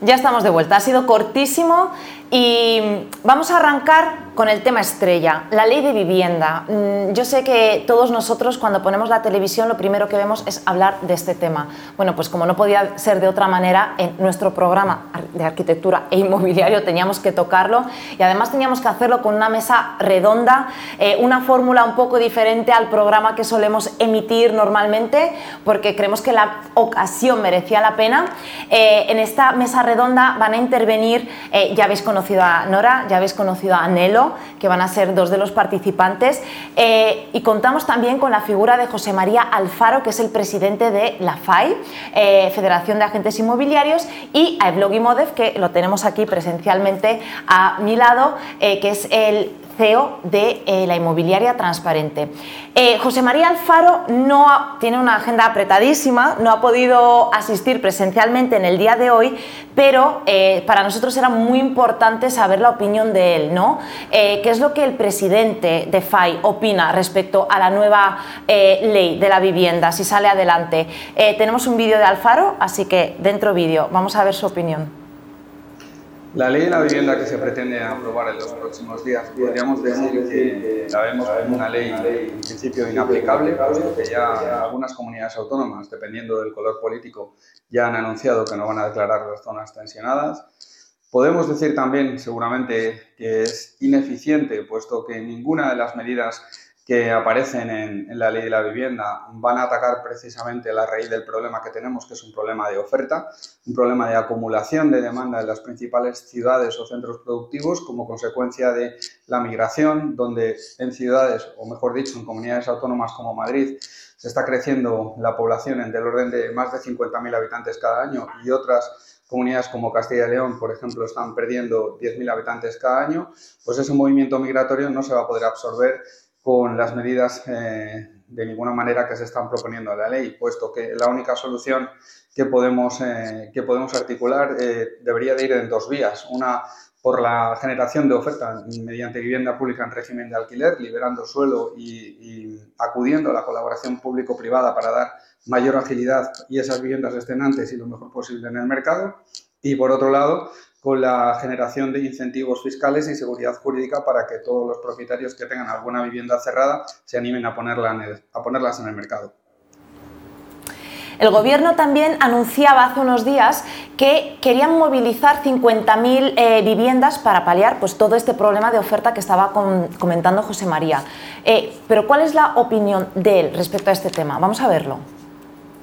Ya estamos de vuelta, ha sido cortísimo y vamos a arrancar con el tema estrella, la ley de vivienda. Mm, yo sé que todos nosotros cuando ponemos la televisión lo primero que vemos es hablar de este tema. Bueno, pues como no podía ser de otra manera, en nuestro programa de arquitectura e inmobiliario teníamos que tocarlo y además teníamos que hacerlo con una mesa redonda, eh, una fórmula un poco diferente al programa que solemos emitir normalmente, porque creemos que la ocasión merecía la pena. Eh, en esta mesa redonda van a intervenir, eh, ya habéis conocido a Nora, ya habéis conocido a Nelo, que van a ser dos de los participantes. Eh, y contamos también con la figura de José María Alfaro, que es el presidente de la FAI, eh, Federación de Agentes Inmobiliarios, y a Evlogi Modev, que lo tenemos aquí presencialmente a mi lado, eh, que es el CEO de eh, la inmobiliaria transparente. Eh, José María Alfaro no tiene una agenda apretadísima, no ha podido asistir presencialmente en el día de hoy, pero eh, para nosotros era muy importante saber la opinión de él, ¿no? ¿Qué es lo que el presidente de FAI opina respecto a la nueva ley de la vivienda, si sale adelante? tenemos un vídeo de Alfaro, así que dentro vídeo, vamos a ver su opinión. La ley de la vivienda que se pretende aprobar en los próximos días, podríamos decir que la vemos como una ley en principio inaplicable, puesto que ya algunas comunidades autónomas, dependiendo del color político, ya han anunciado que no van a declarar las zonas tensionadas. Podemos decir también, seguramente, que es ineficiente, puesto que ninguna de las medidas que aparecen en, la ley de la vivienda van a atacar precisamente la raíz del problema que tenemos, que es un problema de oferta, un problema de acumulación de demanda en las principales ciudades o centros productivos como consecuencia de la migración, donde en ciudades, o mejor dicho, en comunidades autónomas como Madrid, se está creciendo la población en del orden de más de 50.000 habitantes cada año y otras comunidades como Castilla y León, por ejemplo, están perdiendo 10.000 habitantes cada año, pues ese movimiento migratorio no se va a poder absorber con las medidas eh, de ninguna manera que se están proponiendo en la ley, puesto que la única solución que podemos, eh, que podemos articular eh, debería de ir en dos vías. Una por la generación de oferta mediante vivienda pública en régimen de alquiler, liberando suelo y, y acudiendo a la colaboración público-privada para dar mayor agilidad y esas viviendas estén antes y lo mejor posible en el mercado. Y por otro lado, con la generación de incentivos fiscales y seguridad jurídica para que todos los propietarios que tengan alguna vivienda cerrada se animen a, ponerla a ponerlas en el mercado. El Gobierno también anunciaba hace unos días que querían movilizar 50.000 eh, viviendas para paliar pues, todo este problema de oferta que estaba comentando José María. Eh, pero ¿cuál es la opinión de él respecto a este tema? Vamos a verlo.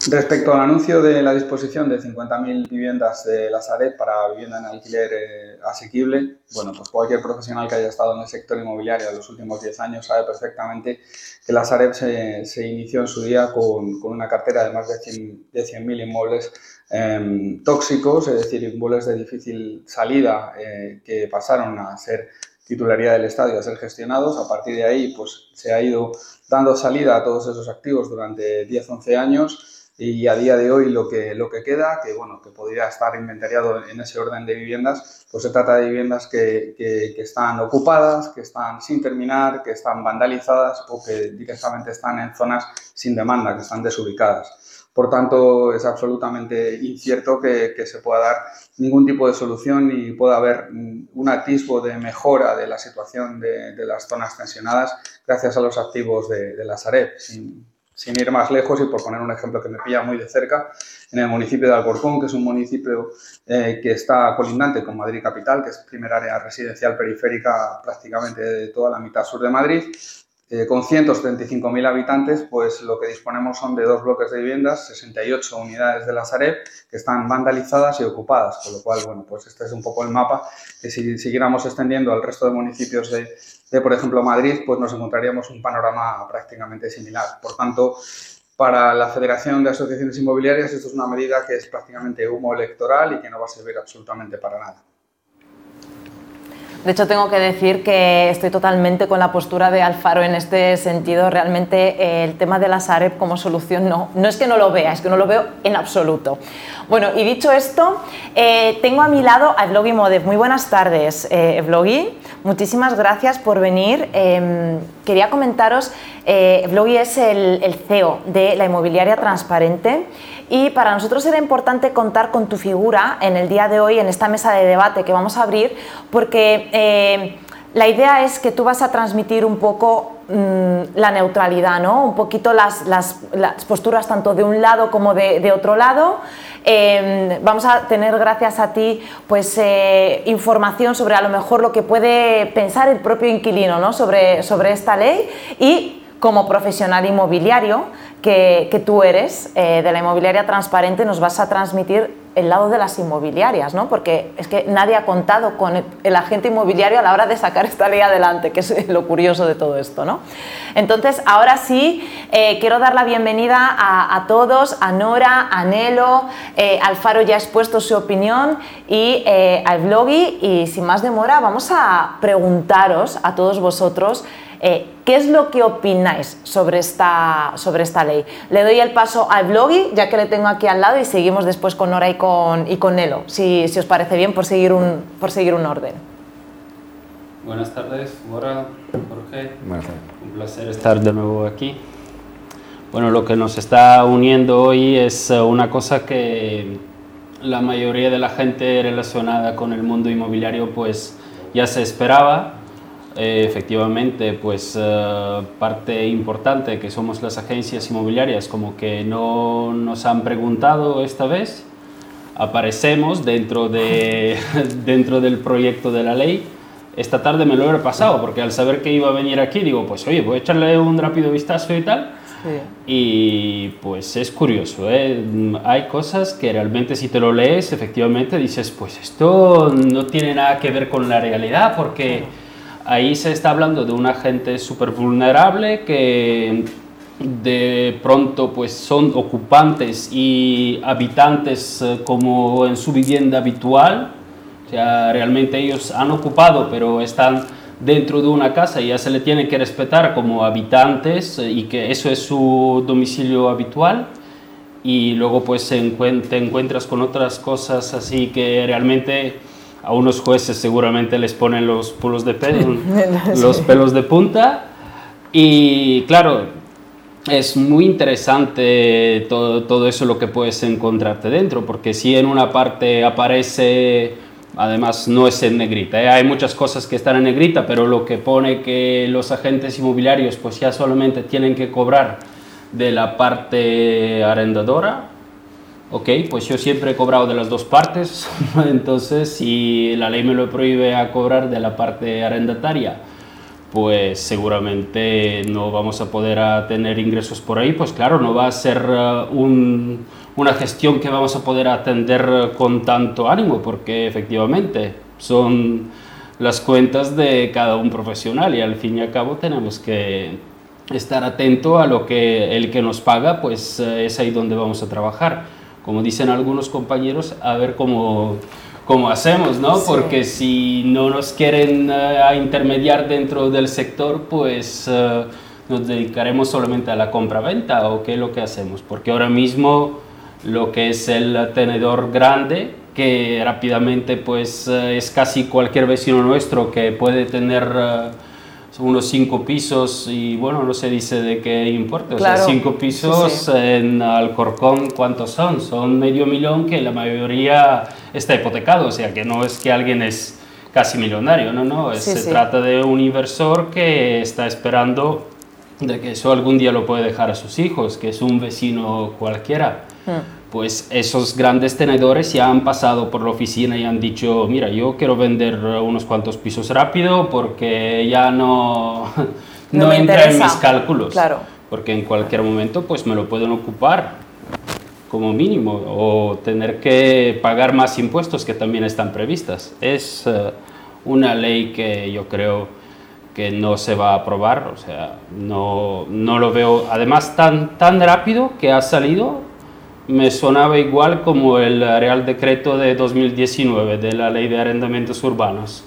Respecto al anuncio de la disposición de 50.000 viviendas de la Sareb para vivienda en alquiler eh, asequible, bueno, pues cualquier profesional que haya estado en el sector inmobiliario en los últimos 10 años sabe perfectamente que la Sareb se, inició en su día con, una cartera de más de 100.000 de 100 inmuebles em, tóxicos, es decir, inmuebles de difícil salida eh, que pasaron a ser titularidad del Estado y a ser gestionados. A partir de ahí, pues se ha ido dando salida a todos esos activos durante 10-11 años y a día de hoy lo que, lo que queda, que bueno, que podría estar inventariado en ese orden de viviendas, pues se trata de viviendas que, que, están ocupadas, que están sin terminar, que están vandalizadas o que directamente están en zonas sin demanda, que están desubicadas. Por tanto, es absolutamente incierto que, que, se pueda dar ningún tipo de solución y pueda haber un atisbo de mejora de la situación de, de las zonas tensionadas gracias a los activos de, de la Sareb. Sin, sin ir más lejos y por poner un ejemplo que me pilla muy de cerca, en el municipio de Alcorcón, que es un municipio eh, que está colindante con Madrid Capital, que es primera área residencial periférica prácticamente de toda la mitad sur de Madrid, eh, con 175.000 habitantes, pues lo que disponemos son de dos bloques de viviendas, 68 unidades de la Sareb, que están vandalizadas y ocupadas, con lo cual, bueno, pues este es un poco el mapa que si siguiéramos extendiendo al resto de municipios de, de, por ejemplo, Madrid, pues nos encontraríamos un panorama prácticamente similar. Por tanto, para la Federación de Asociaciones Inmobiliarias esto es una medida que es prácticamente humo electoral y que no va a servir absolutamente para nada. De hecho, tengo que decir que estoy totalmente con la postura de Alfaro en este sentido. Realmente eh, el tema de la Sareb como solución no, no es que no lo vea, es que no lo veo en absoluto. Bueno, y dicho esto, eh, tengo a mi lado a Evlogi Modev. Muy buenas tardes, eh, Evlogi. Muchísimas gracias por venir. Em, quería comentaros, eh, Evlogi es el CEO de la inmobiliaria transparente y para nosotros era importante contar con tu figura en el día de hoy, en esta mesa de debate que vamos a abrir, porque eh, la idea es que tú vas a transmitir un poco mm, la neutralidad, ¿no? Un poquito las, posturas tanto de un lado como de, de otro lado. Em, vamos a tener, gracias a ti, pues eh, información sobre a lo mejor lo que puede pensar el propio inquilino ¿no? sobre, sobre esta ley y como profesional inmobiliario que, tú eres eh, de la inmobiliaria transparente nos vas a transmitir el lado de las inmobiliarias, ¿no? porque es que nadie ha contado con el, agente inmobiliario a la hora de sacar esta ley adelante, que es lo curioso de todo esto. ¿no? Entonces, ahora sí, eh, quiero dar la bienvenida a, todos, a Nora, a Nelo, eh, Alfaro ya ha expuesto su opinión y al Vlogi, y sin más demora vamos a preguntaros a todos vosotros ¿Qué es lo que opináis sobre esta, sobre esta ley? Le doy el paso al Blogi, ya que le tengo aquí al lado, y seguimos después con Nora y con, y con Nelo, si, si os parece bien, por seguir un, por seguir un orden. Buenas tardes, Nora, Jorge. Buenas tardes. Un placer estar de nuevo aquí. Bueno, lo que nos está uniendo hoy es eh, una cosa que la mayoría de la gente relacionada con el mundo inmobiliario pues ya se esperaba, eh, efectivamente, pues eh, parte importante que somos las agencias inmobiliarias, como que no nos han preguntado esta vez, aparecemos dentro, de, dentro del proyecto de la ley. Esta tarde me lo he pasado, porque al saber que iba a venir aquí, digo, pues oye, voy a echarle un rápido vistazo y tal. Y pues es curioso, ¿eh? hay cosas que realmente si te lo lees, efectivamente dices, pues esto no tiene nada que ver con la realidad, porque ahí se está hablando de una gente súper vulnerable que de pronto pues son ocupantes y habitantes eh, como en su vivienda habitual, o sea, realmente ellos han ocupado pero están dentro de una casa y ya se le tiene que respetar como habitantes eh, y que eso es su domicilio habitual. Y luego pues te encuentras con otras cosas así que realmente a unos jueces seguramente les ponen los pelos de pelo, los pelos de punta. Y claro, es muy interesante todo, todo, eso lo que puedes encontrarte dentro, porque si en una parte aparece, además no es en negrita, ¿eh? hay muchas cosas que están en negrita, pero lo que pone que los agentes inmobiliarios pues ya solamente tienen que cobrar de la parte arrendadora, ok, pues yo siempre he cobrado de las dos partes, entonces si la ley me lo prohíbe a cobrar de la parte arrendataria, pues seguramente no vamos a poder tener ingresos por ahí, pues claro, no va a ser uh, una gestión que vamos a poder atender con tanto ánimo, porque efectivamente son las cuentas de cada un profesional y al fin y al cabo tenemos que estar atento a lo que el que nos paga, pues eh, es ahí donde vamos a trabajar como dicen algunos compañeros, a ver cómo, cómo hacemos, ¿no? Porque si no nos quieren uh, intermediar dentro del sector, pues uh, nos dedicaremos solamente a la compra-venta o qué es lo que hacemos. Porque ahora mismo lo que es el tenedor grande, que rápidamente pues uh, es casi cualquier vecino nuestro que puede tener unos cinco pisos y bueno, no se dice de qué importa. O sea, cinco pisos en Alcorcón, ¿cuántos son? Son medio millón que la mayoría está hipotecado, o sea, que no es que alguien es casi millonario, no, no, se trata de un inversor que está esperando de que eso algún día lo puede dejar a sus hijos, que es un vecino cualquiera. Hmm pues esos grandes tenedores ya han pasado por la oficina y han dicho, mira, yo quiero vender unos cuantos pisos rápido porque ya no, no, entra en mis cálculos. Claro. Porque en cualquier momento pues me lo pueden ocupar como mínimo o tener que pagar más impuestos que también están previstas. Es eh, una ley que yo creo que no se va a aprobar, o sea, no, no lo veo, además tan, tan rápido que ha salido, me sonaba igual como el Real Decreto de 2019 de la Ley de Arrendamientos Urbanos,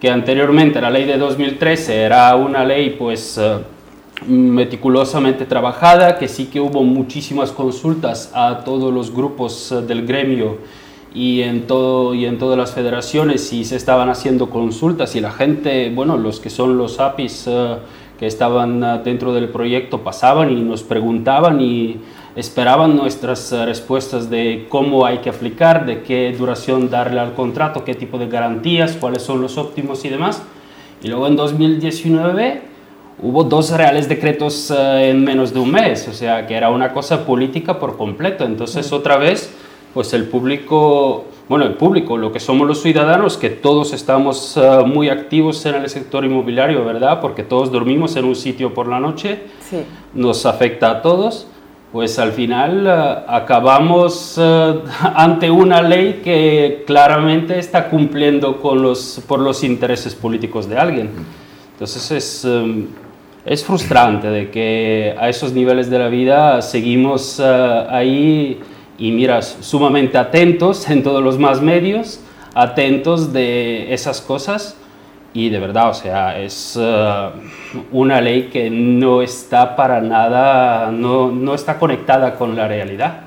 que anteriormente la ley de 2013 era una ley pues eh, meticulosamente trabajada, que sí que hubo muchísimas consultas a todos los grupos eh, del gremio y en, todo, y en todas las federaciones y se estaban haciendo consultas y la gente, bueno, los que son los APIs eh, que estaban dentro del proyecto pasaban y nos preguntaban y esperaban nuestras eh, respuestas de cómo hay que aplicar, de qué duración darle al contrato, qué tipo de garantías, cuáles son los óptimos y demás. Y luego en 2019 hubo dos reales decretos eh, en menos de un mes, o sea que era una cosa política por completo. Entonces otra vez, pues el público, bueno, el público, lo que somos los ciudadanos, que todos estamos eh, muy activos en el sector inmobiliario, ¿verdad? Porque todos dormimos en un sitio por la noche, nos afecta a todos pues al final eh, acabamos eh, ante una ley que claramente está cumpliendo con los, por los intereses políticos de alguien. Entonces es, eh, es frustrante de que a esos niveles de la vida seguimos ahí y miras sumamente atentos en todos los más medios, atentos de esas cosas y de verdad, o sea, es eh, una ley que no está para nada, no, no está conectada con la realidad.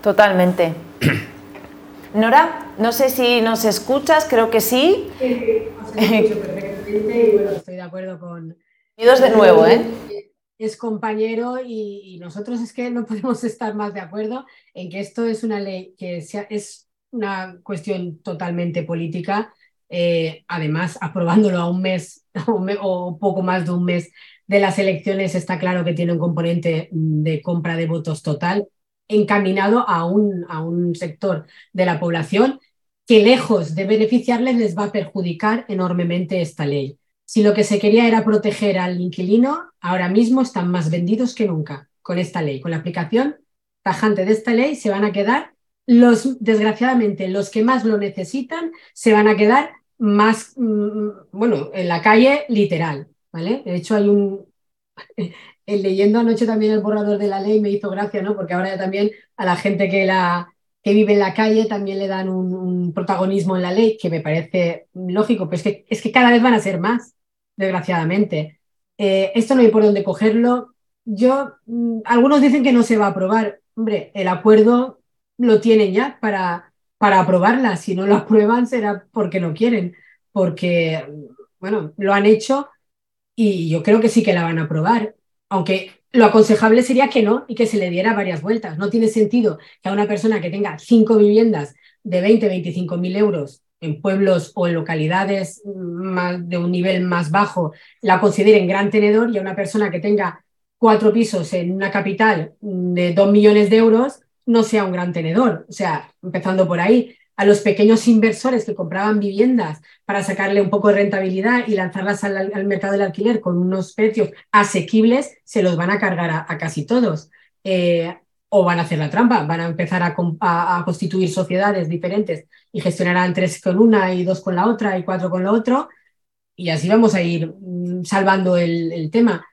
Totalmente. Nora, no sé si nos escuchas, creo que sí. Sí, os escucho perfectamente y bueno, estoy de acuerdo con... Bienvenidos de nuevo, ¿eh? Es compañero y, nosotros es que no podemos estar más de acuerdo en que esto es una ley que sea, es una cuestión totalmente política. Eh, además, aprobándolo a un mes o poco más de un mes de las elecciones, está claro que tiene un componente de compra de votos total encaminado a un, a un sector de la población que lejos de beneficiarles les va a perjudicar enormemente esta ley. Si lo que se quería era proteger al inquilino, ahora mismo están más vendidos que nunca con esta ley. Con la aplicación tajante de esta ley se van a quedar los, desgraciadamente, los que más lo necesitan se van a quedar más, mm, bueno, en la calle literal, ¿vale? De hecho, hay un... Leyendo anoche también el borrador de la ley me hizo gracia, ¿no? Porque ahora ya también a la gente que, la, que vive en la calle también le dan un, protagonismo en la ley, que me parece lógico, pero es que, es que cada vez van a ser más, desgraciadamente. Eh, esto no hay por dónde cogerlo. Yo, mm, algunos dicen que no se va a aprobar. Hombre, el acuerdo lo tienen ya para, para aprobarla. Si no lo aprueban será porque no quieren, porque, bueno, lo han hecho y yo creo que sí que la van a aprobar. Aunque lo aconsejable sería que no y que se le diera varias vueltas. No tiene sentido que a una persona que tenga cinco viviendas de 20, 25 mil euros en pueblos o en localidades de un nivel más bajo la consideren gran tenedor y a una persona que tenga cuatro pisos en una capital de dos millones de euros no sea un gran tenedor. O sea, empezando por ahí, a los pequeños inversores que compraban viviendas para sacarle un poco de rentabilidad y lanzarlas al, mercado del alquiler con unos precios asequibles, se los van a cargar a, casi todos. Eh, o van a hacer la trampa, van a empezar a, constituir sociedades diferentes y gestionarán tres con una y dos con la otra y cuatro con lo otro. Y así vamos a ir mm, salvando el tema.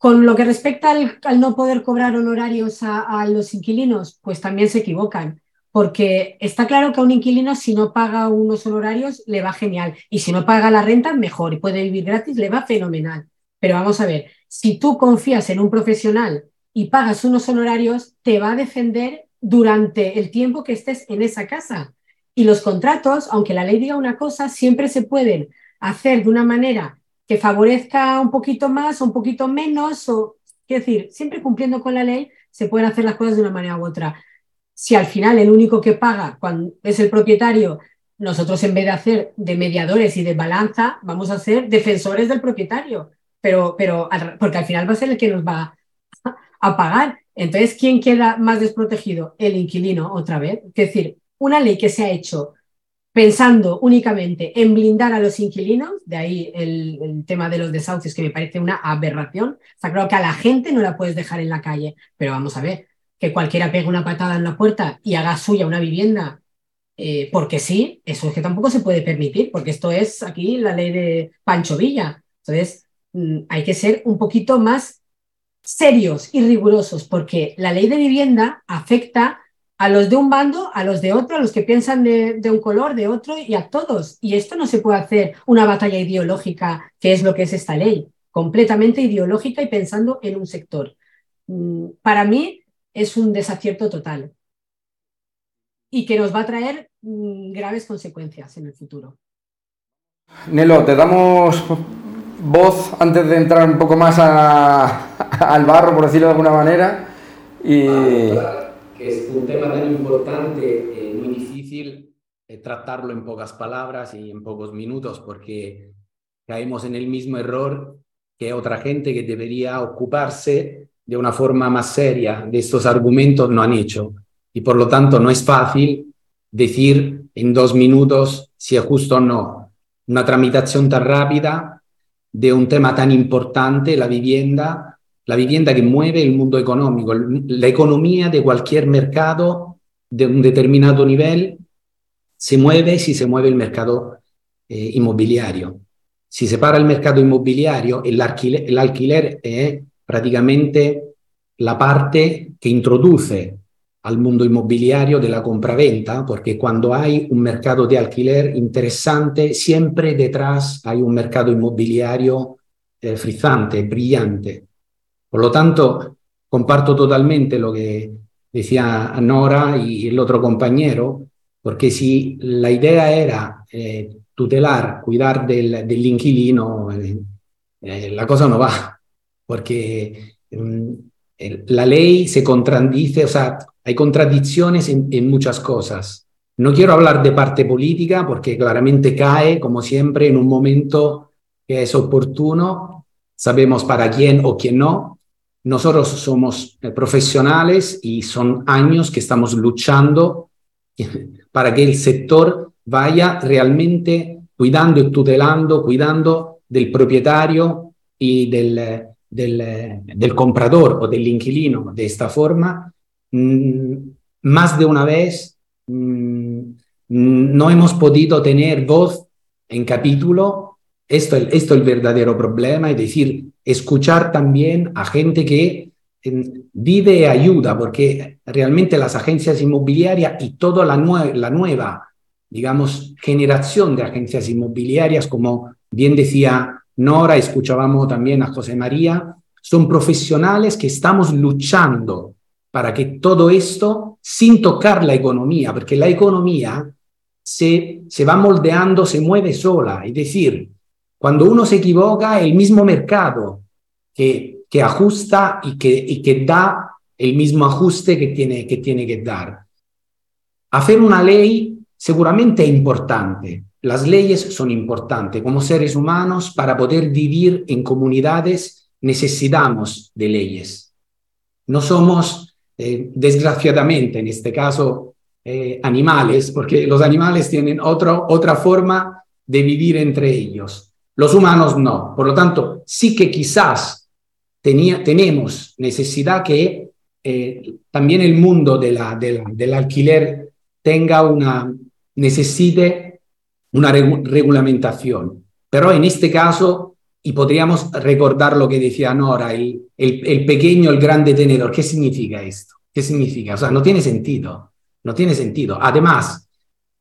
Con lo que respecta al, no poder cobrar honorarios a, los inquilinos, pues también se equivocan, porque está claro que a un inquilino si no paga unos honorarios le va genial y si no paga la renta mejor y puede vivir gratis le va fenomenal. Pero vamos a ver, si tú confías en un profesional y pagas unos honorarios, te va a defender durante el tiempo que estés en esa casa. Y los contratos, aunque la ley diga una cosa, siempre se pueden hacer de una manera que favorezca un poquito más o un poquito menos, o, es decir, siempre cumpliendo con la ley, se pueden hacer las cosas de una manera u otra. Si al final el único que paga cuando es el propietario, nosotros en vez de hacer de mediadores y de balanza, vamos a ser defensores del propietario, pero, pero porque al final va a ser el que nos va a pagar. Entonces, ¿quién queda más desprotegido? El inquilino, otra vez. Es decir, una ley que se ha hecho pensando únicamente en blindar a los inquilinos, de ahí el, tema de los desahucios, que me parece una aberración. Está claro que a la gente no la puedes dejar en la calle, pero vamos a ver, que cualquiera pegue una patada en la puerta y haga suya una vivienda, eh, porque sí, eso es que tampoco se puede permitir, porque esto es aquí la ley de Pancho Villa. Entonces, mm, hay que ser un poquito más serios y rigurosos, porque la ley de vivienda afecta a los de un bando, a los de otro, a los que piensan de, un color, de otro y a todos. Y esto no se puede hacer una batalla ideológica, que es lo que es esta ley, completamente ideológica y pensando en un sector. Mm, para mí es un desacierto total y que nos va a traer mm, graves consecuencias en el futuro. Nelo, te damos voz antes de entrar un poco más al barro, por decirlo de alguna manera. Y... es un tema tan importante, eh, muy difícil eh, tratarlo en pocas palabras y en pocos minutos, porque caemos en el mismo error que otra gente que debería ocuparse de una forma más seria de estos argumentos no han hecho. Y por lo tanto no es fácil decir en dos minutos si es justo o no. Una tramitación tan rápida de un tema tan importante, la vivienda, la vivienda que mueve el mundo económico, la economía de cualquier mercado de un determinado nivel se mueve si se mueve el mercado eh, inmobiliario. Si se para el mercado inmobiliario, el alquiler, el alquiler es prácticamente la parte que introduce al mundo inmobiliario de la compraventa, porque cuando hay un mercado de alquiler interesante, siempre detrás hay un mercado inmobiliario eh, brillante. Por lo tanto, comparto totalmente lo que decía Nora y el otro compañero, porque si la idea era eh, tutelar, cuidar del, del inquilino, eh, eh, la cosa no va, porque mm, la ley se contradice, o sea, hay contradicciones en, en, muchas cosas. No quiero hablar de parte política porque claramente cae, como siempre, en un momento que es oportuno, sabemos para quién o quién no. Nosotros somos eh, profesionales y son años que estamos luchando para que el sector vaya realmente cuidando y tutelando, cuidando del propietario y del, del, del comprador o del inquilino. De esta forma, mmm, más de una vez mmm, no hemos podido tener voz en capítulo. Esto, esto es el verdadero problema, es decir, escuchar también a gente que vive y ayuda, porque realmente las agencias inmobiliarias y toda la, nue la nueva digamos, generación de agencias inmobiliarias, como bien decía Nora, escuchábamos también a José María, son profesionales que estamos luchando para que todo esto, sin tocar la economía, porque la economía se, se va moldeando, se mueve sola, es decir, cuando uno se equivoca, el mismo mercado que, que ajusta y que, y que da el mismo ajuste que tiene, que tiene que dar. Hacer una ley seguramente es importante. Las leyes son importantes. Como seres humanos, para poder vivir en comunidades, necesitamos de leyes. No somos, eh, desgraciadamente, en este caso, eh, animales, porque los animales tienen otro, otra forma de vivir entre ellos. Los humanos no. Por lo tanto, sí que quizás tenía, tenemos necesidad que eh, también el mundo de la, de la, del alquiler tenga una, necesite una regulamentación. Pero en este caso, y podríamos recordar lo que decía Nora, el, el, pequeño, el grande tenedor, ¿qué significa esto? ¿Qué significa? O sea, no tiene sentido, no tiene sentido. Además,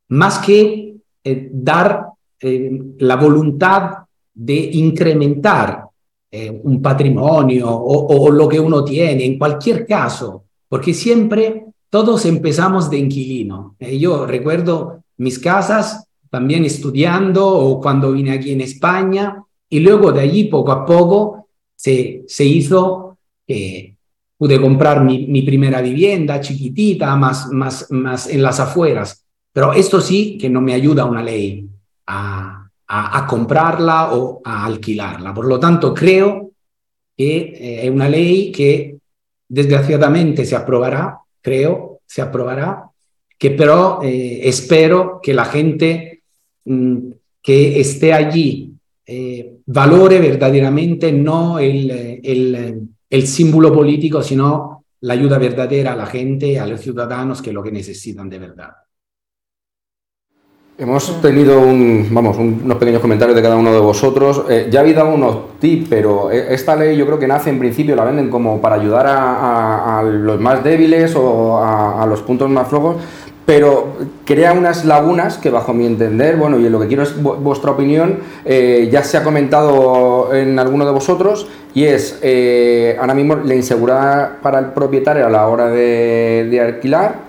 más que eh, dar eh, la voluntad de incrementar eh, un patrimonio o, lo que uno tiene, en cualquier caso, porque siempre todos empezamos de inquilino. yo recuerdo mis casas, también estudiando o cuando vine aquí en España. Y luego de allí, poco a poco, se, se hizo, eh, pude comprar mi, mi, primera vivienda chiquitita, más, más, más en las afueras. Pero esto sí que no me ayuda una ley a, a, comprarla o a alquilarla. Por lo tanto, creo que eh, es una ley que desgraciadamente se aprobará, creo, se aprobará, que pero eh, espero que la gente mmm, que esté allí eh, valore verdaderamente no el, el, símbolo político, sino la ayuda verdadera a la gente, a los ciudadanos que lo que necesitan de verdad. Hemos tenido un, vamos, un, unos pequeños comentarios de cada uno de vosotros. Eh, ya habéis dado unos tips, pero esta ley yo creo que nace en principio, la venden como para ayudar a, a, a los más débiles o a, a, los puntos más flojos, pero crea unas lagunas que bajo mi entender, bueno, y lo que quiero es vuestra opinión, eh, ya se ha comentado en alguno de vosotros, y es eh, ahora mismo la inseguridad para el propietario a la hora de, de alquilar.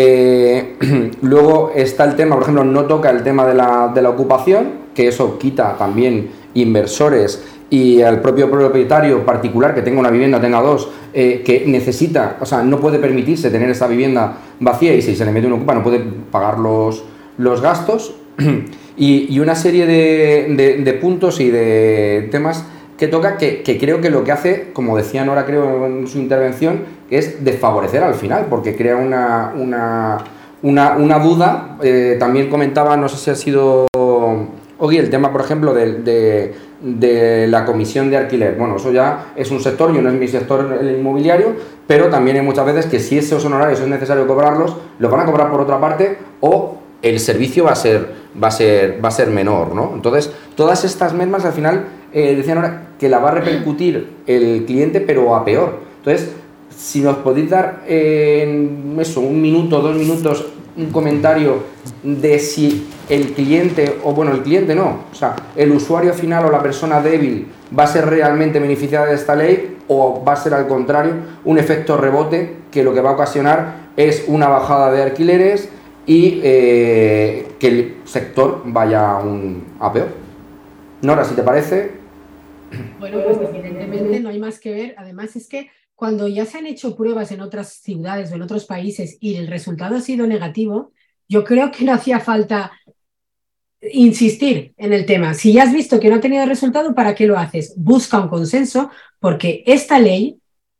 Eh, luego está el tema, por ejemplo, no toca el tema de la, de la, ocupación, que eso quita también inversores y al propio propietario particular que tenga una vivienda, tenga dos, eh, que necesita, o sea, no puede permitirse tener esta vivienda vacía y si se le mete un ocupa no puede pagar los, los gastos. Y, una serie de, puntos y de temas que toca que, creo que lo que hace, como decía Nora creo en su intervención, es desfavorecer al final, porque crea una, una, duda. Eh, también comentaba, no sé si ha sido Oye, el tema, por ejemplo, de, la comisión de alquiler. Bueno, eso ya es un sector, yo no es mi sector el inmobiliario, pero también hay muchas veces que si esos honorarios es necesario cobrarlos, los van a cobrar por otra parte o el servicio va a ser, va a ser, va a ser menor, ¿no? Entonces, todas estas mermas al final eh, decían ahora que la va a repercutir el cliente, pero a peor. Entonces, si nos podéis dar en eso, un minuto, dos minutos, un comentario de si el cliente, o bueno, el cliente no, o sea, el usuario final o la persona débil va a ser realmente beneficiada de esta ley o va a ser al contrario un efecto rebote que lo que va a ocasionar es una bajada de alquileres y eh, que el sector vaya un, a peor. Nora, si te parece. Bueno, pues evidentemente no hay más que ver. Además es que cuando ya se han hecho pruebas en otras ciudades o en otros países y el resultado ha sido negativo, yo creo que no hacía falta insistir en el tema. Si ya has visto que no ha tenido resultado, ¿para qué lo haces? Busca un consenso, porque esta ley,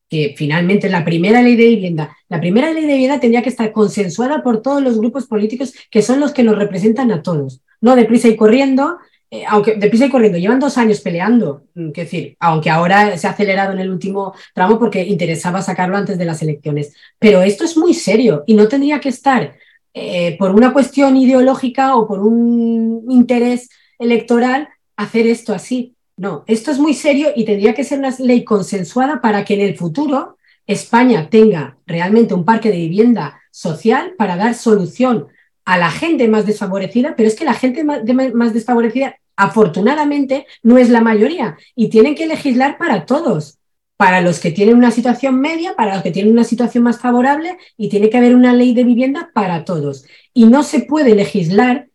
que finalmente la primera ley de vivienda, la primera ley de vivienda tendría que estar consensuada por todos los grupos políticos que son los que nos representan a todos. No deprisa y corriendo, eh, aunque deprisa y corriendo, llevan dos años peleando, mm, que decir, aunque ahora se ha acelerado en el último tramo porque interesaba sacarlo antes de las elecciones. Pero esto es muy serio y no tendría que estar eh, por una cuestión ideológica o por un interés electoral hacer esto así. No, esto es muy serio y tendría que ser una ley consensuada para que en el futuro España tenga realmente un parque de vivienda social para dar solución a la gente más desfavorecida, pero es que la gente más desfavorecida afortunadamente no es la mayoría y tienen que legislar para todos para los que tienen una situación media, para los que tienen una situación más favorable y tiene que haber una ley de vivienda para todos. Y no se puede legislar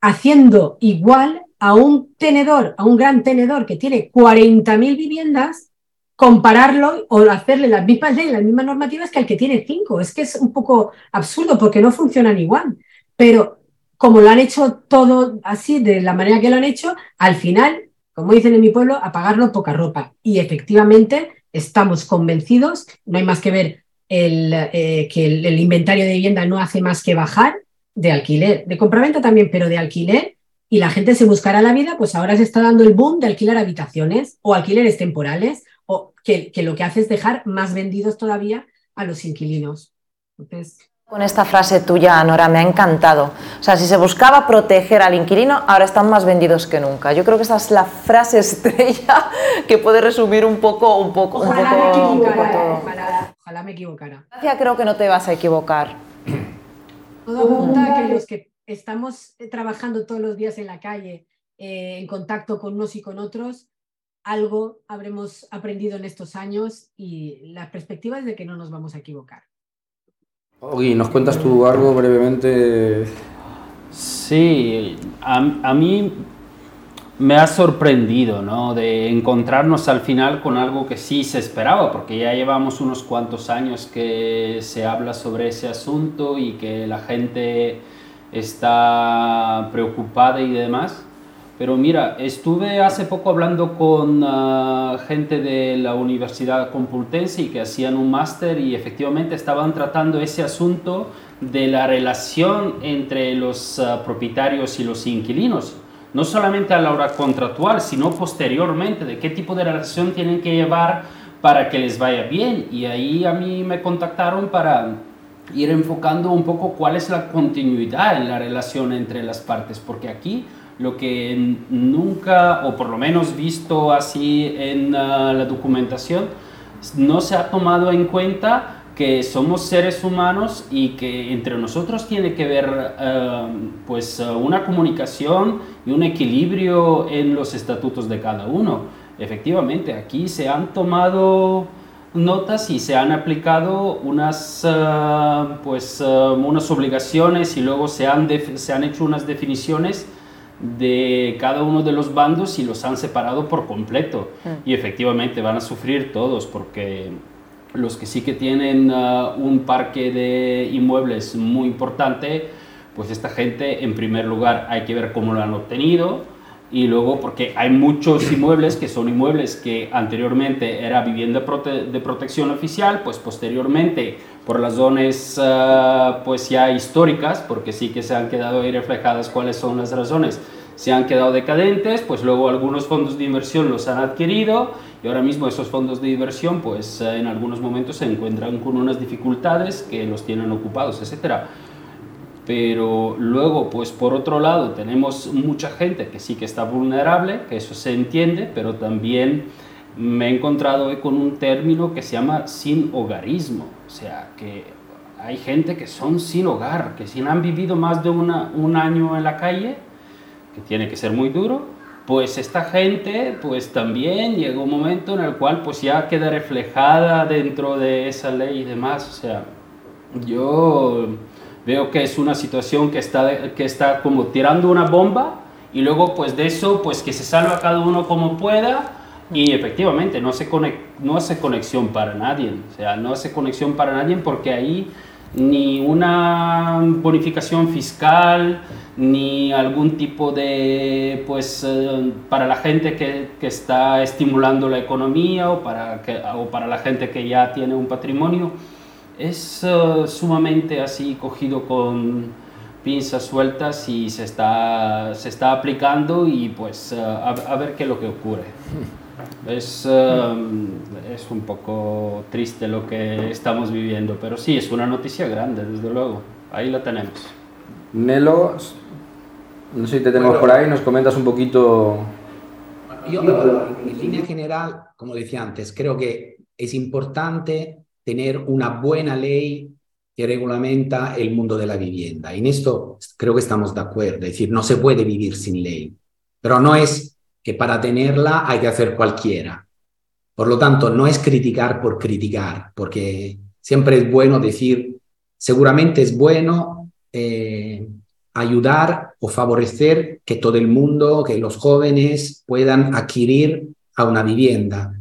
haciendo igual a un tenedor, a un gran tenedor que tiene 40.000 viviendas, compararlo o hacerle las mismas leyes, las mismas normativas que al que tiene cinco. Es que es un poco absurdo porque no funcionan igual. Pero como lo han hecho todo así, de la manera que lo han hecho, al final, como dicen en mi pueblo, apagarlo poca ropa. Y efectivamente, estamos convencidos, no hay más que ver el, eh, que el, inventario de vivienda no hace más que bajar de alquiler, de compraventa también, pero de alquiler, y la gente se buscará la vida, pues ahora se está dando el boom de alquilar habitaciones o alquileres temporales, o que, que lo que hace es dejar más vendidos todavía a los inquilinos. Entonces, con esta frase tuya, Nora, me ha encantado. O sea, si se buscaba proteger al inquilino, ahora están más vendidos que nunca. Yo creo que esa es la frase estrella que puede resumir un poco, un poco, ojalá un poco, me equivocara, Ojalá, me equivocara. Gracias, creo que no te vas a equivocar. Todo apunta que los que estamos trabajando todos los días en la calle, eh, en contacto con unos y con otros, algo habremos aprendido en estos años y la perspectiva es de que no nos vamos a equivocar. Oye, ¿nos cuentas tú algo brevemente? Sí, a, mí me ha sorprendido, ¿no? De encontrarnos al final con algo que sí se esperaba, porque ya llevamos unos cuantos años que se habla sobre ese asunto y que la gente está preocupada y demás. Pero mira, estuve hace poco hablando con ah, gente de la Universidad Complutense que hacían un máster y efectivamente estaban tratando ese asunto de la relación entre los ah, propietarios y los inquilinos. No solamente a la hora contractual, sino posteriormente, de qué tipo de relación tienen que llevar para que les vaya bien. Y ahí a mí me contactaron para ir enfocando un poco cuál es la continuidad en la relación entre las partes, porque aquí lo que nunca, o por lo menos visto así en ah, la documentación, no se ha tomado en cuenta que somos seres humanos y que entre nosotros tiene que haber ah, pues ah, una comunicación y un equilibrio en los estatutos de cada uno. Efectivamente, aquí se han tomado notas y se han aplicado unas, pues, unas obligaciones y luego se han, se han hecho unas definiciones de cada uno de los bandos y los han separado por completo. Mm. Y efectivamente van a sufrir todos porque los que sí que tienen uh, un parque de inmuebles muy importante, pues esta gente en primer lugar hay que ver cómo lo han obtenido y luego porque hay muchos inmuebles que son inmuebles que anteriormente era vivienda de protección oficial, pues posteriormente por las zonas uh, pues ya históricas, porque sí que se han quedado ahí reflejadas cuáles son las razones, se han quedado decadentes, pues luego algunos fondos de inversión los han adquirido y ahora mismo esos fondos de inversión pues eh, en algunos momentos se encuentran con unas dificultades que los tienen ocupados, etcétera. Pero luego, pues por otro lado, tenemos mucha gente que sí que está vulnerable, que eso se entiende, pero también me he encontrado hoy con un término que se llama sin hogarismo. O sea, que hay gente que son sin hogar, que si han vivido más de una, un año en la calle, que tiene que ser muy duro, pues esta gente pues también llega un momento en el cual pues ya queda reflejada dentro de esa ley y demás. O sea, yo veo que es una situación que está, que está como tirando una bomba y luego pues de eso pues que se salva cada uno como pueda y efectivamente no, se no hace conexión para nadie, o sea, no hace conexión para nadie porque ahí ni una bonificación fiscal, ni algún tipo de, pues, eh, para la gente que, que, está estimulando la economía o para, que, o para la gente que ya tiene un patrimonio es eh, sumamente así cogido con pinzas sueltas y se está, se está aplicando y pues eh, a, ver qué es lo que ocurre. Es, eh, es un poco triste lo que estamos viviendo, pero sí, es una noticia grande, desde luego. Ahí la tenemos. Nelo, no sé si te tenemos por ahí, nos comentas un poquito. Yo, en línea general, como decía antes, creo que es importante tener una buena ley que regulamenta el mundo de la vivienda. En esto creo que estamos de acuerdo, es decir, no se puede vivir sin ley, pero no es que para tenerla hay que hacer cualquiera. Por lo tanto, no es criticar por criticar, porque siempre es bueno decir, seguramente es bueno eh, ayudar o favorecer que todo el mundo, que los jóvenes puedan adquirir a una vivienda.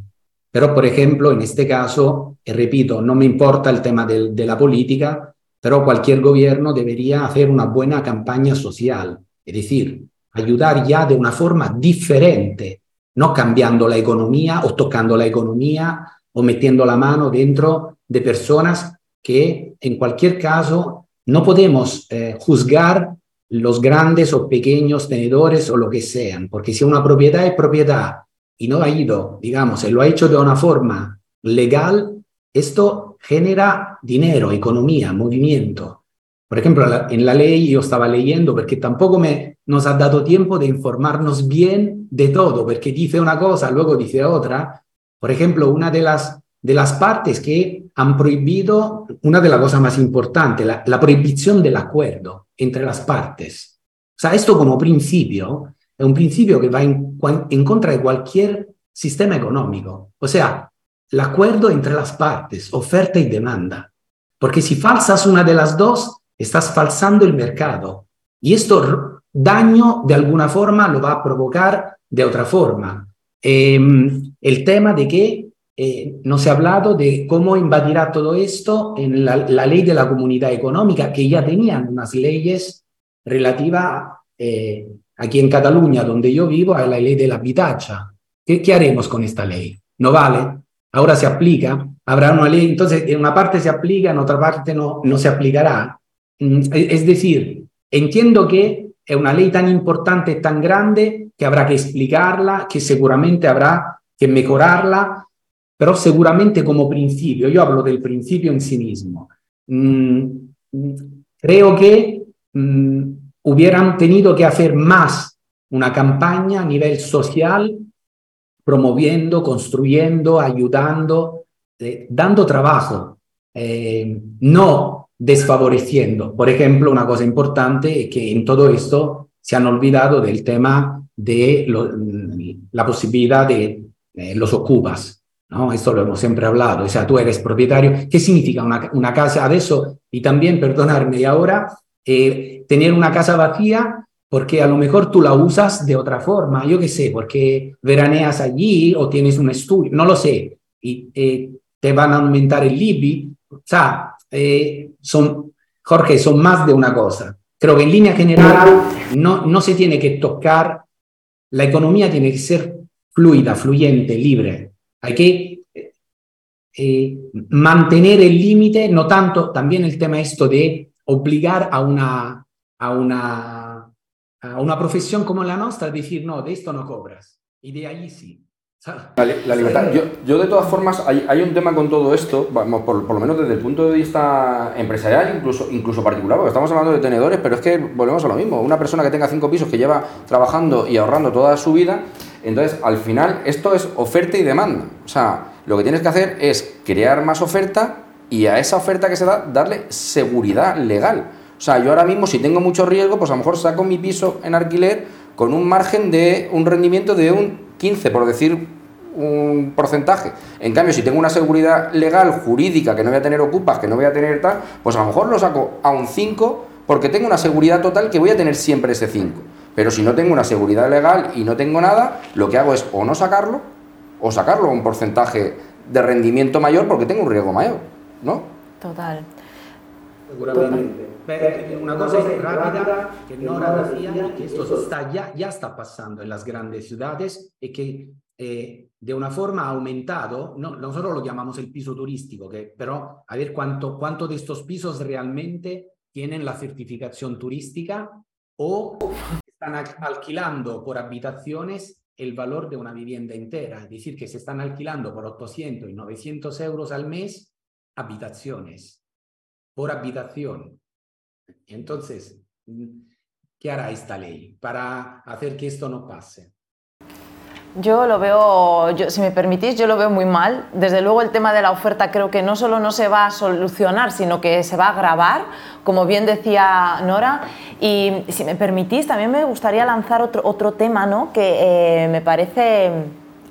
Pero, por ejemplo, en este caso, y repito, no me importa el tema de, de la política, pero cualquier gobierno debería hacer una buena campaña social, es decir, ayudar ya de una forma diferente, no cambiando la economía o tocando la economía o metiendo la mano dentro de personas que en cualquier caso no podemos eh, juzgar los grandes o pequeños tenedores o lo que sean, porque si una propiedad es propiedad y no ha ido, digamos, y lo ha hecho de una forma legal, esto genera dinero, economía, movimiento. Por ejemplo, en la ley yo estaba leyendo, porque tampoco me, nos ha dado tiempo de informarnos bien de todo, porque dice una cosa, luego dice otra. Por ejemplo, una de las, de las partes que han prohibido, una de las cosas más importantes, la, la prohibición del acuerdo entre las partes. O sea, esto como principio es un principio que va en, contra de cualquier sistema económico. O sea, el acuerdo entre las partes, oferta y demanda. Porque si falsas una de las dos, estás falsando el mercado. Y esto daño de alguna forma lo va a provocar de otra forma. Em, el tema de que eh, no se ha hablado de cómo invadirá todo esto en la, ley de la comunidad económica, que ya tenían unas leyes relativas eh, Aquí en Cataluña, donde yo vivo, hay la ley de la pitacha. ¿Qué, ¿Qué, haremos con esta ley? No vale. Ahora se aplica. Habrá una ley, entonces en una parte se aplica, en otra parte no, no se aplicará. Mm, es decir, entiendo que es una ley tan importante, tan grande, que habrá que explicarla, que seguramente habrá que mejorarla, pero seguramente como principio, yo hablo del principio en sí mismo. Mm, mm, creo que hubieran tenido que hacer más una campaña a nivel social, promoviendo, construyendo, ayudando, eh, dando trabajo, eh, no desfavoreciendo. Por ejemplo, una cosa importante es que en todo esto se han olvidado del tema de la posibilidad de eh, los ocupas. ¿no? Esto lo hemos siempre hablado. O sea, tú eres propietario. ¿Qué significa una, una casa? eso y también, perdonarme, ahora eh, tener una casa vacía porque a lo mejor tú la usas de otra forma, yo qué sé, porque veraneas allí o tienes un estudio, no lo sé, y eh, te van a aumentar el LIBI, o sea, eh, son, Jorge, son más de una cosa. Creo que en línea general no, no se tiene que tocar, la economía tiene que ser fluida, fluyente, libre. Hay que eh, mantener el límite, no tanto también el tema esto de obligar a una, a una, a una profesión como la nuestra, decir, no, de esto no cobras. Y de ahí sí. La, libertad. Yo, yo, de todas formas, hay, hay, un tema con todo esto, vamos, por, por, lo menos desde el punto de vista empresarial, incluso, incluso particular, porque estamos hablando de tenedores, pero es que volvemos a lo mismo. Una persona que tenga cinco pisos, que lleva trabajando y ahorrando toda su vida, entonces al final esto es oferta y demanda. O sea, lo que tienes que hacer es crear más oferta y a esa oferta que se da, darle seguridad legal. O sea, yo ahora mismo, si tengo mucho riesgo, pues a lo mejor saco mi piso en alquiler con un margen de un rendimiento de un 15, por decir un porcentaje. En cambio, si tengo una seguridad legal, jurídica, que no voy a tener ocupas, que no voy a tener tal, pues a lo mejor lo saco a un 5 porque tengo una seguridad total que voy a tener siempre ese 5. Pero si no tengo una seguridad legal y no tengo nada, lo que hago es o no sacarlo o sacarlo a un porcentaje de rendimiento mayor porque tengo un riesgo mayor, ¿no? Total. Seguramente. Una cosa rápida que no decía, que esto está, ya, ya está pasando en las grandes ciudades y que eh, de una forma ha aumentado, no, nosotros lo llamamos el piso turístico, que, pero a ver cuánto, cuánto de estos pisos realmente tienen la certificación turística o están alquilando por habitaciones el valor de una vivienda entera, es decir, que se están alquilando por 800 y 900 euros al mes habitaciones, por habitación. Entonces, ¿qué hará esta ley para hacer que esto no pase? Yo lo veo, si me permitís, yo lo veo muy mal. Desde luego el tema de la oferta creo que no solo no se va a solucionar, sino que se va a agravar, como bien decía Nora. Y si me permitís, también me gustaría lanzar otro, otro tema ¿no? que eh, me parece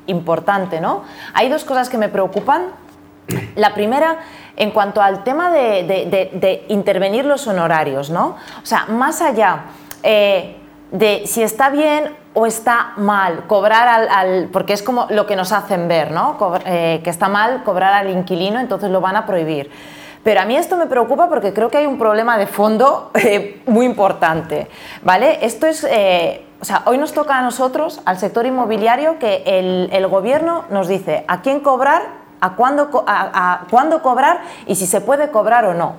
importante. ¿no? Hay dos cosas que me preocupan. La primera, en cuanto al tema de, intervenir los honorarios, ¿no? O sea, más allá eh, de si está bien o está mal cobrar al, porque es como lo que nos hacen ver, ¿no? Eh, que está mal cobrar al inquilino, entonces lo van a prohibir. Pero a mí esto me preocupa porque creo que hay un problema de fondo eh, muy importante, ¿vale? Esto es, o sea, hoy nos toca a nosotros, al sector inmobiliario, que el, el gobierno nos dice a quién cobrar, a cuándo, a cuándo cobrar y si se puede cobrar o no.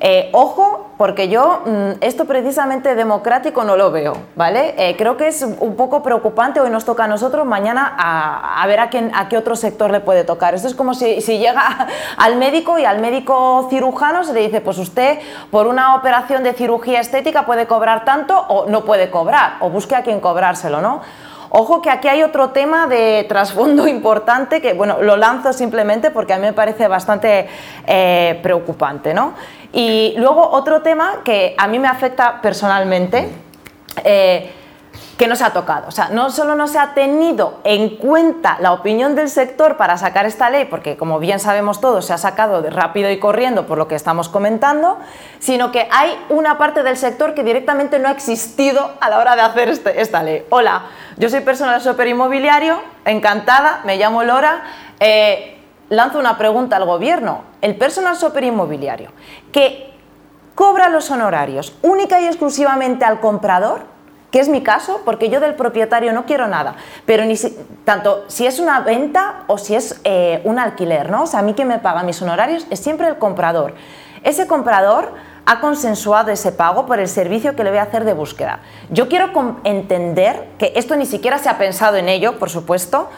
Eh, ojo, porque yo mm, esto precisamente democrático no lo veo, ¿vale? Eh, creo que es un poco preocupante, hoy nos toca a nosotros, mañana a, ver a, quién, a qué otro sector le puede tocar. Esto es como si, llega al médico y al médico cirujano se le dice, pues usted por una operación de cirugía estética puede cobrar tanto o no puede cobrar, o busque a quién cobrárselo, ¿no? Ojo que aquí hay otro tema de trasfondo importante que, bueno, lo lanzo simplemente porque a mí me parece bastante eh, preocupante, ¿no? Y luego otro tema que a mí me afecta personalmente, eh, que no se ha tocado. O sea, no solo no se ha tenido en cuenta la opinión del sector para sacar esta ley, porque como bien sabemos todos, se ha sacado de rápido y corriendo por lo que estamos comentando, sino que hay una parte del sector que directamente no ha existido a la hora de hacer este, esta ley. Hola, yo soy personal super inmobiliario, encantada, me llamo Lora. Eh, lanzo una pregunta al gobierno. El personal shopper inmobiliario que cobra los honorarios única y exclusivamente al comprador, que es mi caso, porque yo del propietario no quiero nada, pero ni tanto si es una venta o si es eh, un alquiler, ¿no? O sea, a mí que me paga mis honorarios es siempre el comprador. Ese comprador ha consensuado ese pago por el servicio que le voy a hacer de búsqueda. Yo quiero entender que esto ni siquiera se ha pensado en ello, por supuesto,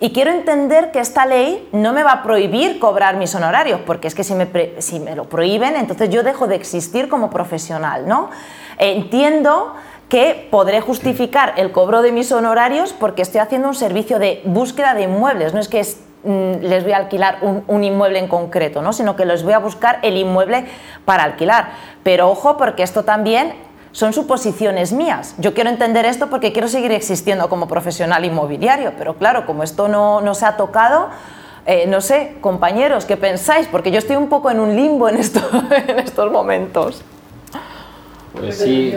y quiero entender que esta ley no me va a prohibir cobrar mis honorarios, porque es que si me, si me lo prohíben, entonces yo dejo de existir como profesional, ¿no? Entiendo que podré justificar el cobro de mis honorarios porque estoy haciendo un servicio de búsqueda de inmuebles, no es que mm, les voy a alquilar un, un, inmueble en concreto, ¿no? sino que les voy a buscar el inmueble para alquilar. Pero ojo, porque esto también son suposiciones mías. Yo quiero entender esto porque quiero seguir existiendo como profesional inmobiliario, pero claro, como esto no, no se ha tocado, eh, no sé, compañeros, ¿qué pensáis? Porque yo estoy un poco en un limbo en, esto, en estos momentos. Pues sí.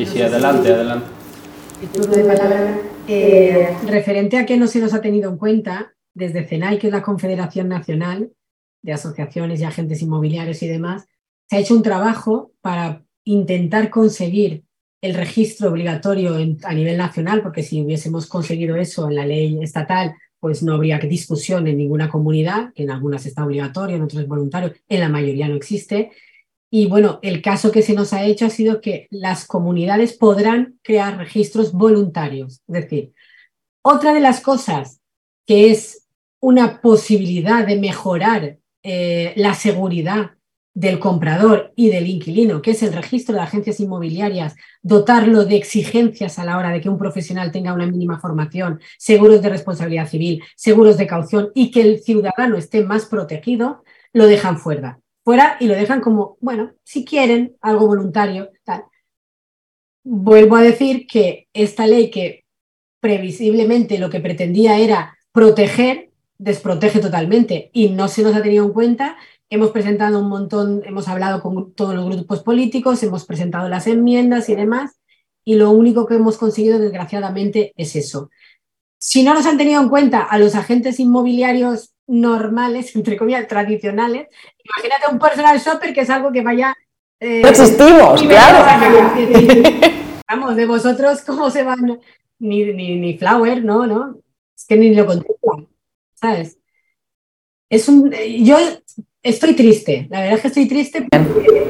Sí, sí, adelante, adelante. Eh, referente a que no se nos ha tenido en cuenta, desde CENAI, que es la Confederación Nacional de Asociaciones y Agentes Inmobiliarios y demás, se ha hecho un trabajo para intentar conseguir el registro obligatorio a nivel nacional, porque si hubiésemos conseguido eso en la ley estatal, pues no habría discusión en ninguna comunidad, que en algunas está obligatorio, en otras es voluntario, en la mayoría no existe. Y bueno, el caso que se nos ha hecho ha sido que las comunidades podrán crear registros voluntarios. Es decir, otra de las cosas que es una posibilidad de mejorar eh, la seguridad del comprador y del inquilino, que es el registro de agencias inmobiliarias, dotarlo de exigencias a la hora de que un profesional tenga una mínima formación, seguros de responsabilidad civil, seguros de caución y que el ciudadano esté más protegido, lo dejan fuera. Y lo dejan como, bueno, si quieren algo voluntario, tal. Vuelvo a decir que esta ley que previsiblemente lo que pretendía era proteger, desprotege totalmente y no se nos ha tenido en cuenta Hemos presentado un montón, hemos hablado con todos los grupos políticos, hemos presentado las enmiendas y demás, y lo único que hemos conseguido, desgraciadamente, es eso. Si no nos han tenido en cuenta a los agentes inmobiliarios normales, entre comillas, tradicionales, imagínate un personal shopper que es algo que vaya... Eh, existimos, claro. Vamos, de vosotros, ¿cómo se van? Ni, ni, ni Flower, ¿no? ¿no? Es que ni lo contemplan, ¿sabes? Es un, yo Estoy triste, la verdad es que estoy triste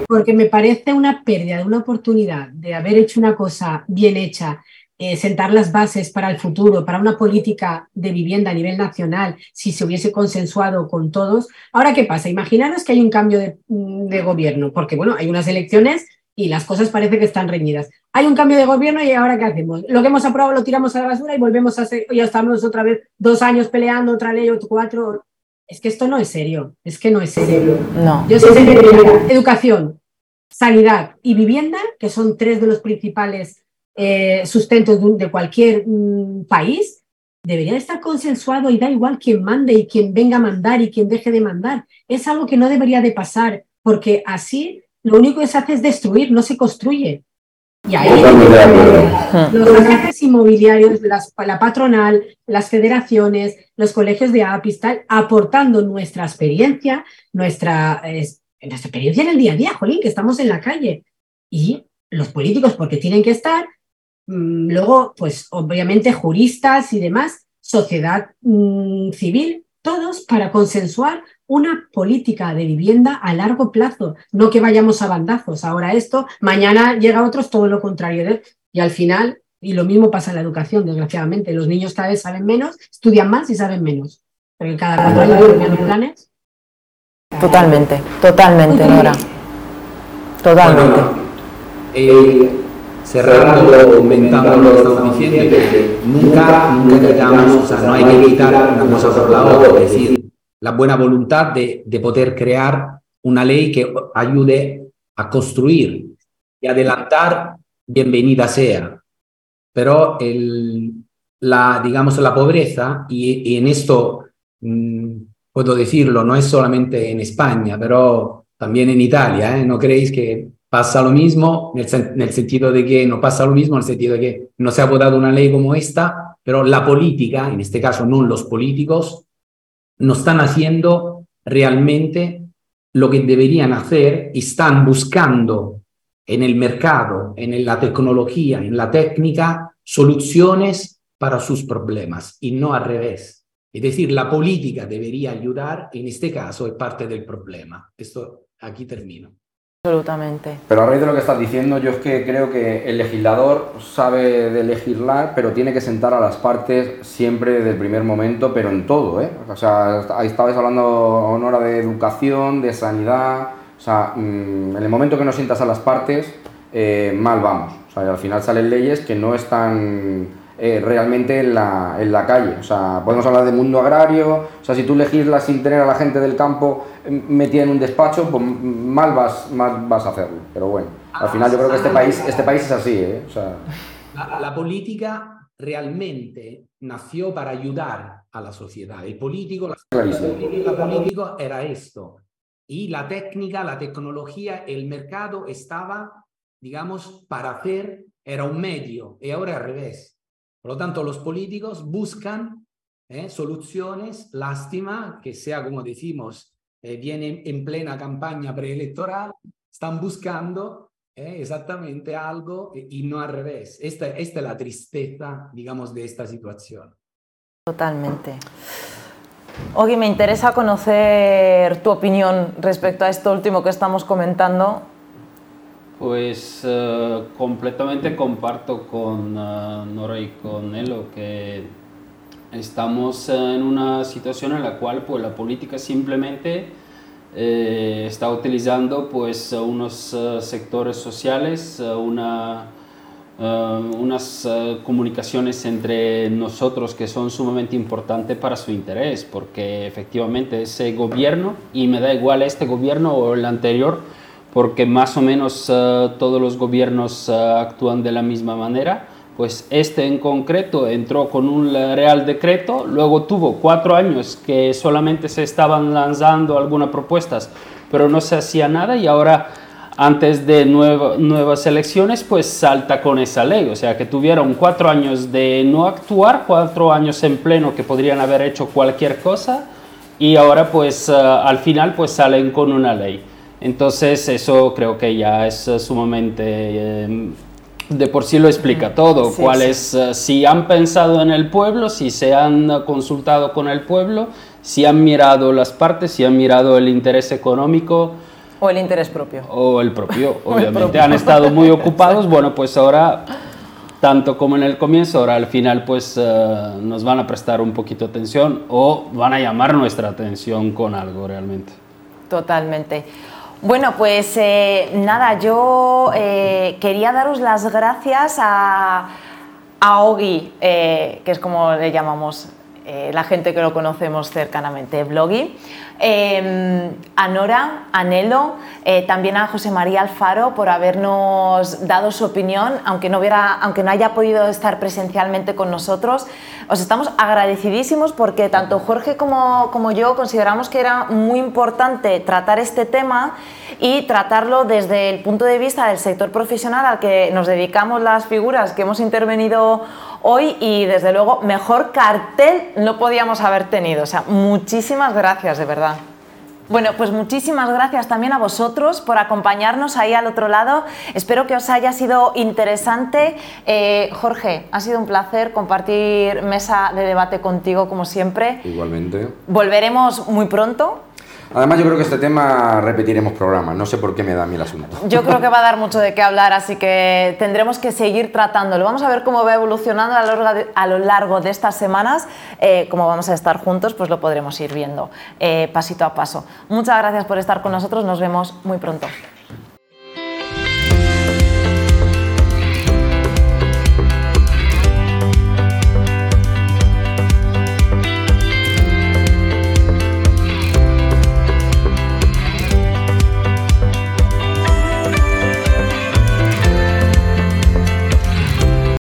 porque, me parece una pérdida de una oportunidad de haber hecho una cosa bien hecha, eh, sentar las bases para el futuro, para una política de vivienda a nivel nacional, si se hubiese consensuado con todos. Ahora, ¿qué pasa? Imaginaros que hay un cambio de, de gobierno, porque bueno, hay unas elecciones y las cosas parece que están reñidas. Hay un cambio de gobierno y ahora ¿qué hacemos? Lo que hemos aprobado lo tiramos a la basura y volvemos a hacer, ya estamos otra vez dos años peleando otra ley, otro cuatro, es que esto no es serio, es que no es serio. No. Yo sé que educación, sanidad y vivienda, que son tres de los principales eh, sustentos de, cualquier mm, país, debería estar consensuado y da igual quién mande y quién venga a mandar y quién deje de mandar. Es algo que no debería de pasar, porque así lo único que se hace es destruir, no se construye. Y ahí los agentes inmobiliarios, la patronal, las federaciones, los colegios de APIS, aportando nuestra experiencia, nuestra, nuestra experiencia en el día a día, Jolín, que estamos en la calle. Y los políticos, porque tienen que estar, luego, pues obviamente juristas y demás, sociedad mm, civil, todos para consensuar una política de vivienda a largo plazo, no que vayamos a bandazos. Ahora esto, mañana llega a otros todo lo contrario. Y al final, y lo mismo pasa en la educación, desgraciadamente, los niños cada vez saben menos, estudian más y saben menos. Porque cada cambian los planes. Totalmente, totalmente, Nora. Totalmente. Eh, cerrando, comentando lo que estamos diciendo, nunca, nunca quitamos, o sea, no hay que quitar una cosa por la otra, es decir, la buena voluntad de, de poder crear una ley que ayude a construir y adelantar, bienvenida sea. Pero el, la, digamos, la pobreza, y, y en esto mmm, puedo decirlo, no es solamente en España, pero también en Italia, ¿eh? no creéis que pasa lo mismo, en el sentido de que no pasa lo mismo, en el sentido de que no se ha votado una ley como esta, pero la política, en este caso no los políticos, no están haciendo realmente lo que deberían hacer y están buscando en el mercado, en la tecnología, en la técnica, soluciones para sus problemas y no al revés. Es decir, la política debería ayudar, en este caso es parte del problema. Esto aquí termino. Absolutamente. Pero a raíz de lo que estás diciendo, yo es que creo que el legislador sabe de legislar, pero tiene que sentar a las partes siempre desde el primer momento, pero en todo, ¿eh? O sea, ahí estabais hablando, Honora, de educación, de sanidad, o sea, mm, en el momento que no sientas a las partes, eh, mal vamos. O sea, al final salen leyes que no están eh, realmente en la, en la calle. O sea, podemos hablar de mundo agrario, o sea, si tú legislas sin tener a la gente del campo eh, metida en un despacho, pues mal vas, mal vas a hacerlo. Pero bueno, al final yo creo que este país, este país es así. ¿eh? O sea... la, la política realmente nació para ayudar a la sociedad. El político, la, la político era esto. Y la técnica, la tecnología, el mercado estaba digamos, para hacer era un medio y ahora al revés. Por lo tanto, los políticos buscan ¿eh? soluciones, lástima que sea, como decimos, eh, viene en plena campaña preelectoral, están buscando ¿eh? exactamente algo y no al revés. Esta, esta es la tristeza, digamos, de esta situación. Totalmente. Ogi, me interesa conocer tu opinión respecto a esto último que estamos comentando. Pues completamente comparto con Nora y con Elo que Estamos en una situación en la cual pues, la política simplemente eh, está utilizando pues, unos uh, sectores sociales, uh, una, uh, unas comunicaciones entre nosotros que son sumamente importantes para su interés, porque efectivamente ese gobierno, y me da igual este gobierno o el anterior, porque más o menos todos los gobiernos actúan de la misma manera, pues este en concreto entró con un real decreto, luego tuvo cuatro años que solamente se estaban lanzando algunas propuestas, pero no se hacía nada y ahora antes de nuevas elecciones, pues salta con esa ley. O sea, que tuvieron cuatro años de no actuar, cuatro años en pleno que podrían haber hecho cualquier cosa y ahora pues eh, al final pues salen con una ley. Entonces eso creo que ya es eh, sumamente... Eh, de por sí lo explica todo, cuál es, eh, si han pensado en el pueblo, si se han consultado con el pueblo, si han mirado las partes, si han mirado el interés económico. O el interés propio. O el propio, obviamente. Han estado muy ocupados, bueno, pues ahora, tanto como en el comienzo, ahora al final pues eh, nos van a prestar un poquito de atención o van a llamar nuestra atención con algo realmente. Totalmente. Bueno, pues eh, nada, yo eh, quería daros las gracias a, a Ogi, eh, que es como le llamamos la gente que lo conocemos cercanamente, Bloggy, eh, a Nora, a Nelo, eh, también a José María Alfaro por habernos dado su opinión, aunque no, hubiera, aunque no haya podido estar presencialmente con nosotros. Os estamos agradecidísimos porque tanto Jorge como, como yo consideramos que era muy importante tratar este tema y tratarlo desde el punto de vista del sector profesional al que nos dedicamos las figuras que hemos intervenido hoy y desde luego mejor cartel no podíamos haber tenido. O sea, muchísimas gracias, de verdad. Bueno, pues muchísimas gracias también a vosotros por acompañarnos ahí al otro lado. Espero que os haya sido interesante. Eh, Jorge, ha sido un placer compartir mesa de debate contigo como siempre. Igualmente. Volveremos muy pronto Además, yo creo que este tema repetiremos programas. No sé por qué me da a mí el asunto. Yo creo que va a dar mucho de qué hablar, así que tendremos que seguir tratándolo. Vamos a ver cómo va evolucionando a lo largo de, estas semanas. Eh, como vamos a estar juntos, pues lo podremos ir viendo eh, pasito a paso. Muchas gracias por estar con nosotros. Nos vemos muy pronto.